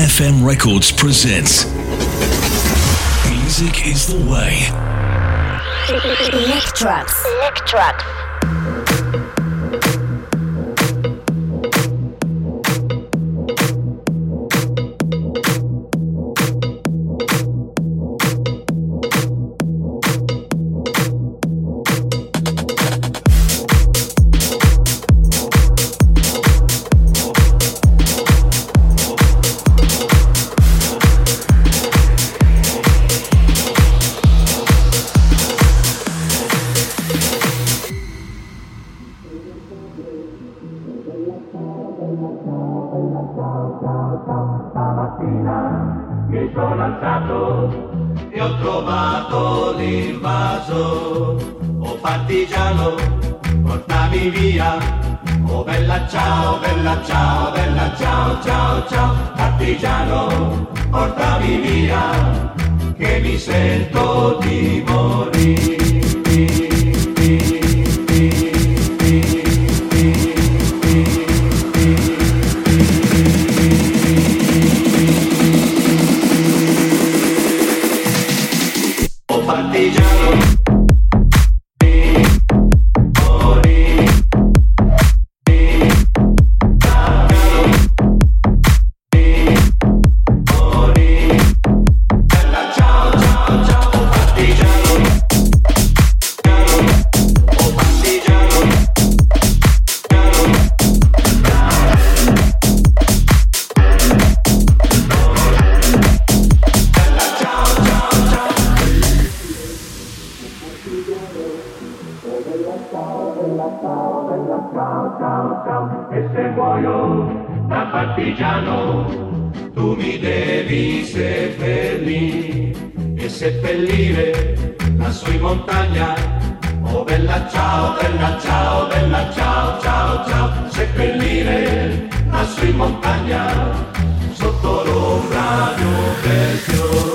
FM Records presents Music is the Way. Lectrox. Lectrox. Ciao, ciao, ciao, e se muoio da partigiano, tu mi devi seppellire e seppellire la in montagna. Oh bella ciao, bella ciao, bella ciao, ciao, ciao, seppellire la in montagna sotto l'ombra di un bel fiore.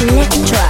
Electra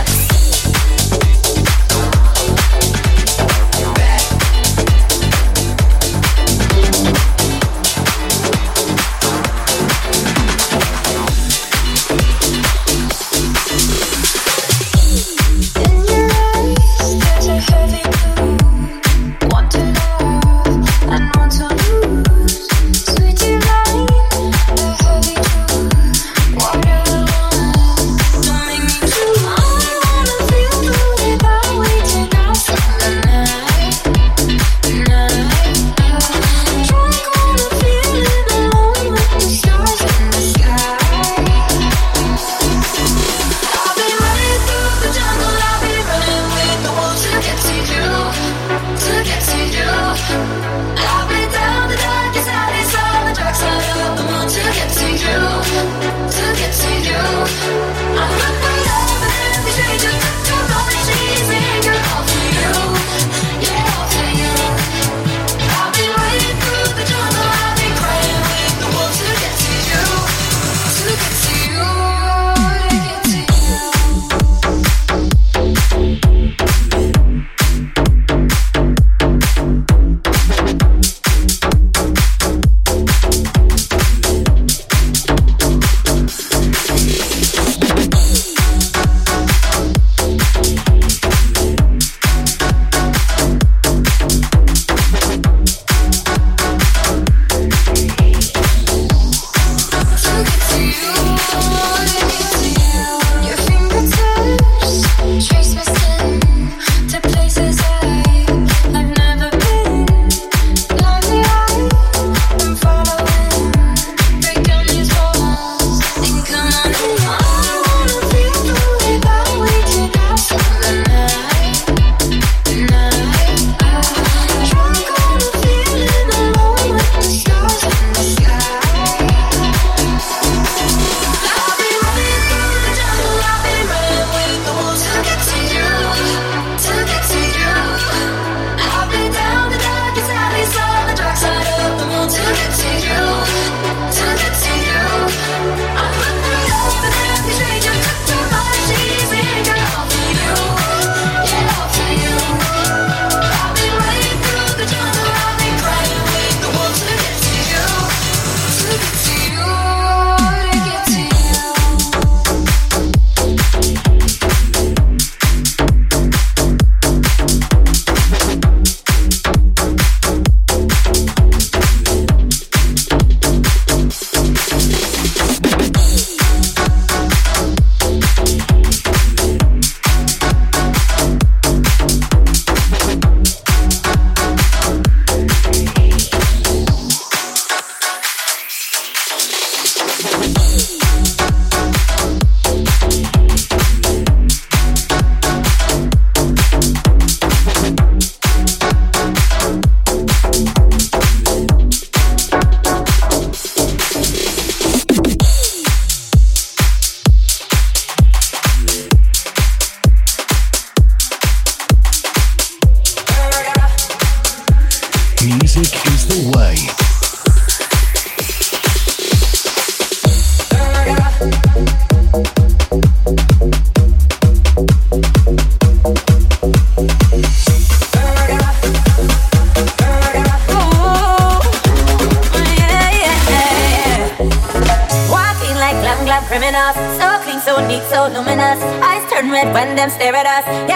días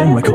You give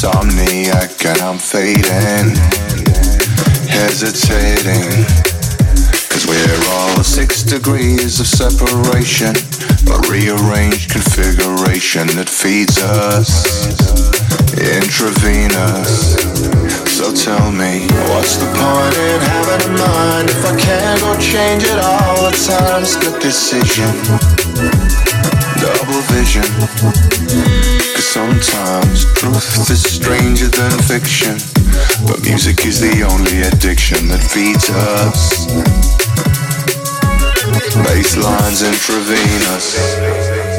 insomniac and I'm fading, hesitating. Cause we're all six degrees of separation, a rearranged configuration that feeds us intravenous. So tell me, what's the point in having a mind if I can't go change it all the time? good decision, double vision. Cause sometimes truth is stranger than fiction, but music is the only addiction that feeds us. Baselines intravenous.